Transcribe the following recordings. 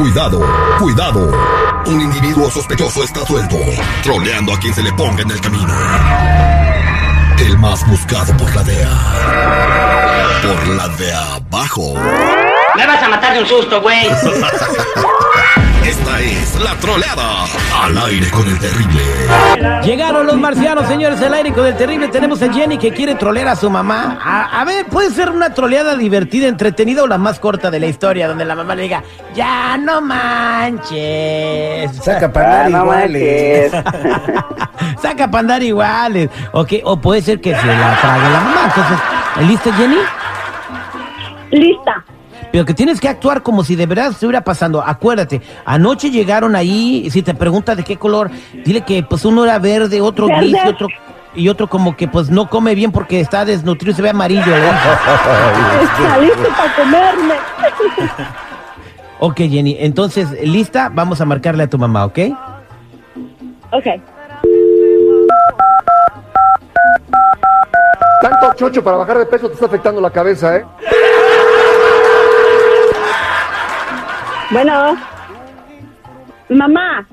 Cuidado, cuidado. Un individuo sospechoso está suelto, troleando a quien se le ponga en el camino. El más buscado por la DEA. Por la de abajo. Me vas a matar de un susto, güey. Esta es la troleada. Al aire con el terrible. Llegaron los marcianos, señores, al aire con el terrible. Tenemos a Jenny que quiere trolear a su mamá. A, a ver, puede ser una troleada divertida, entretenida o la más corta de la historia, donde la mamá le diga, ya no manches. Saca para Ah, no iguales. Saca para andar iguales. O, que- o puede ser que se la trague la mamá. Entonces, ¿lista, Jenny? Lista. Pero que tienes que actuar como si de verdad estuviera pasando. Acuérdate, anoche llegaron ahí, y si te pregunta de qué color, dile que pues uno era verde, otro Verde. gris y otro y otro como que pues no come bien porque está desnutrido y se ve amarillo. ¿eh? Está listo para comerme. ok, Jenny, entonces, ¿lista? Vamos a marcarle a tu mamá, ¿ok? Ok. Tanto chocho para bajar de peso te está afectando la cabeza, ¿eh? Bueno. Mamá.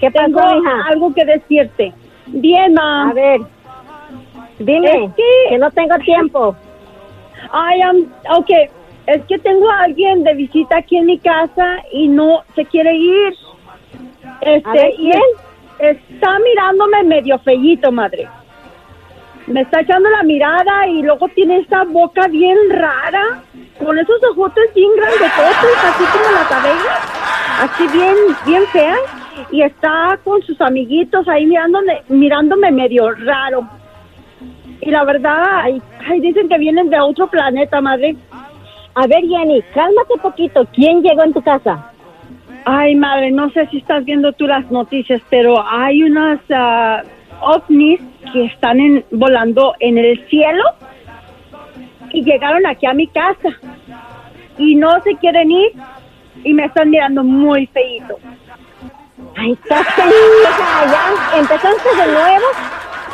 ¿Qué pasó, Tengo hija? algo que decirte. Bien, ma. A ver, dime, Es que- que no tengo tiempo. I am, ok, es que tengo a alguien de visita aquí en mi casa y no se quiere ir. Este, ver, y él está mirándome medio fellito, madre. Me está echando la mirada y luego tiene esa boca bien rara, con esos ojotes bien grandototes, así como las abejas, así bien, bien feas, y está con sus amiguitos ahí mirándome, mirándome medio raro. Y la verdad, ay, ay, dicen que vienen de otro planeta, madre. A ver, Jenny, cálmate poquito. ¿Quién llegó en tu casa? Ay, madre, no sé si estás viendo tú las noticias, pero hay unas ah, ovnis que están en- volando en el cielo y llegaron aquí a mi casa y no se quieren ir y me están mirando muy feíto. Ay, estás ya empezaste de nuevo.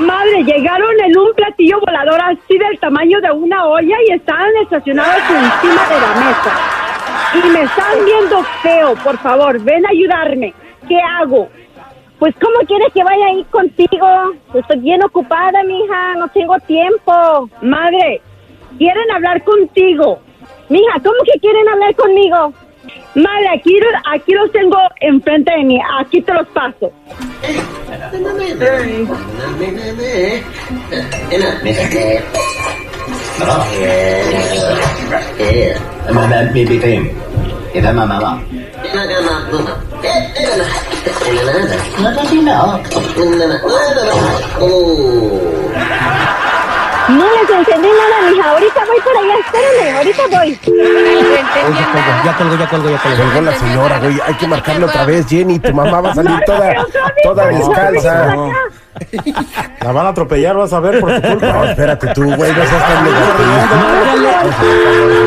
Madre, llegaron en un platillo volador así del tamaño de una olla y estaban estacionados encima de la mesa. Y me están viendo feo, por favor, ven a ayudarme. ¿Qué hago? Pues, ¿cómo quieres que vaya ahí contigo? Estoy bien ocupada, mija, no tengo tiempo. Madre, quieren hablar contigo. Mija, ¿cómo que quieren hablar conmigo? Vale, aquí, aquí los tengo enfrente de mí. Aquí te los paso. No les entendí nada, mija. Ahorita voy por allá. Espérame, ahorita voy. Uy, ya colgó, ya colgó, ya colgó, ya colgó. Colgó la señora, güey. Hay que marcarle otra vez, Jenny. Tu mamá va a salir toda, toda descalza. La van a atropellar, vas a ver por tu No, culpa. espérate tú, güey. No seas tan negativo.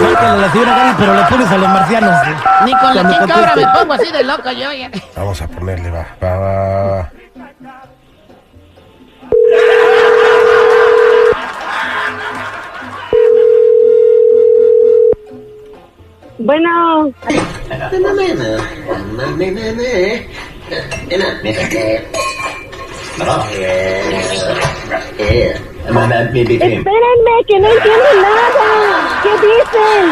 Márcale, a la señora Gaby, pero le pones a los marcianos. Ni con la chica ahora me pongo así de loco yo. ya. Vamos a ponerle, va, va, va, Bueno, espérenme, que no entiendo nada. ¿Qué dicen?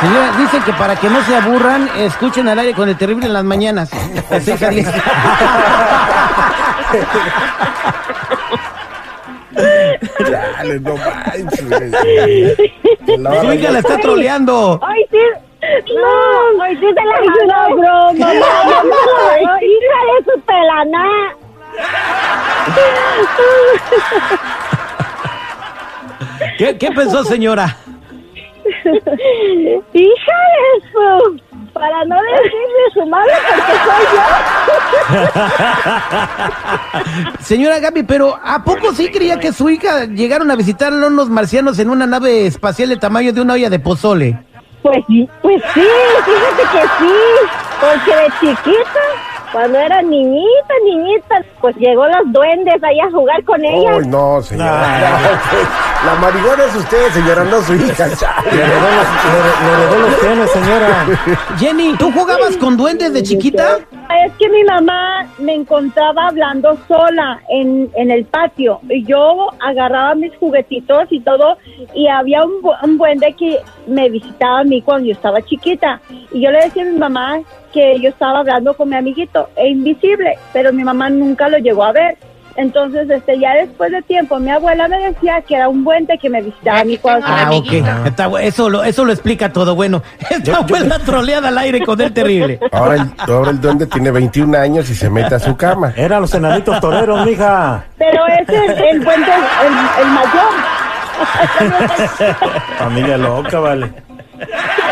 Señora, dicen que para que no se aburran, escuchen al aire con el terrible en las mañanas. No manches. La la está troleando. Ay, sí. No, ay, sí te la no, Ay, hija de su pelaná. ¿Qué, qué pensó, señora? Hija de su. Para no decirle su madre porque soy yo. Señora Gaby, pero ¿a poco sí creía que su hija llegaron a visitar a unos marcianos en una nave espacial de tamaño de una olla de pozole? Pues, pues sí, fíjate que sí. Porque de chiquita Cuando era niñita, niñita, pues llegó los duendes ahí a jugar con ella. Uy, no, señora. No. No, pues, la marihuana es usted, señora, no su hija. Le heredó los, genes, señora. Jenny, ¿tú jugabas con duendes de chiquita? Es que mi mamá me encontraba hablando sola en, en el patio y yo agarraba mis juguetitos y todo y había un, un duende que me visitaba a mí cuando yo estaba chiquita y yo le decía a mi mamá que yo estaba hablando con mi amiguito, e invisible, pero mi mamá nunca lo llegó a ver. Entonces, este, ya después de tiempo, mi abuela me decía que era un duende que me visitaba a mí cuando Ah, Hola, ok. amiguito. Está bu- eso, lo, eso lo explica todo. Bueno, esta fue la troleada al aire con el terrible. Ahora el, ahora el duende tiene 21 años y se mete a su cama. Eran los enanitos toreros, mija. Pero ese es el duende, el, el mayor. Familia loca, vale.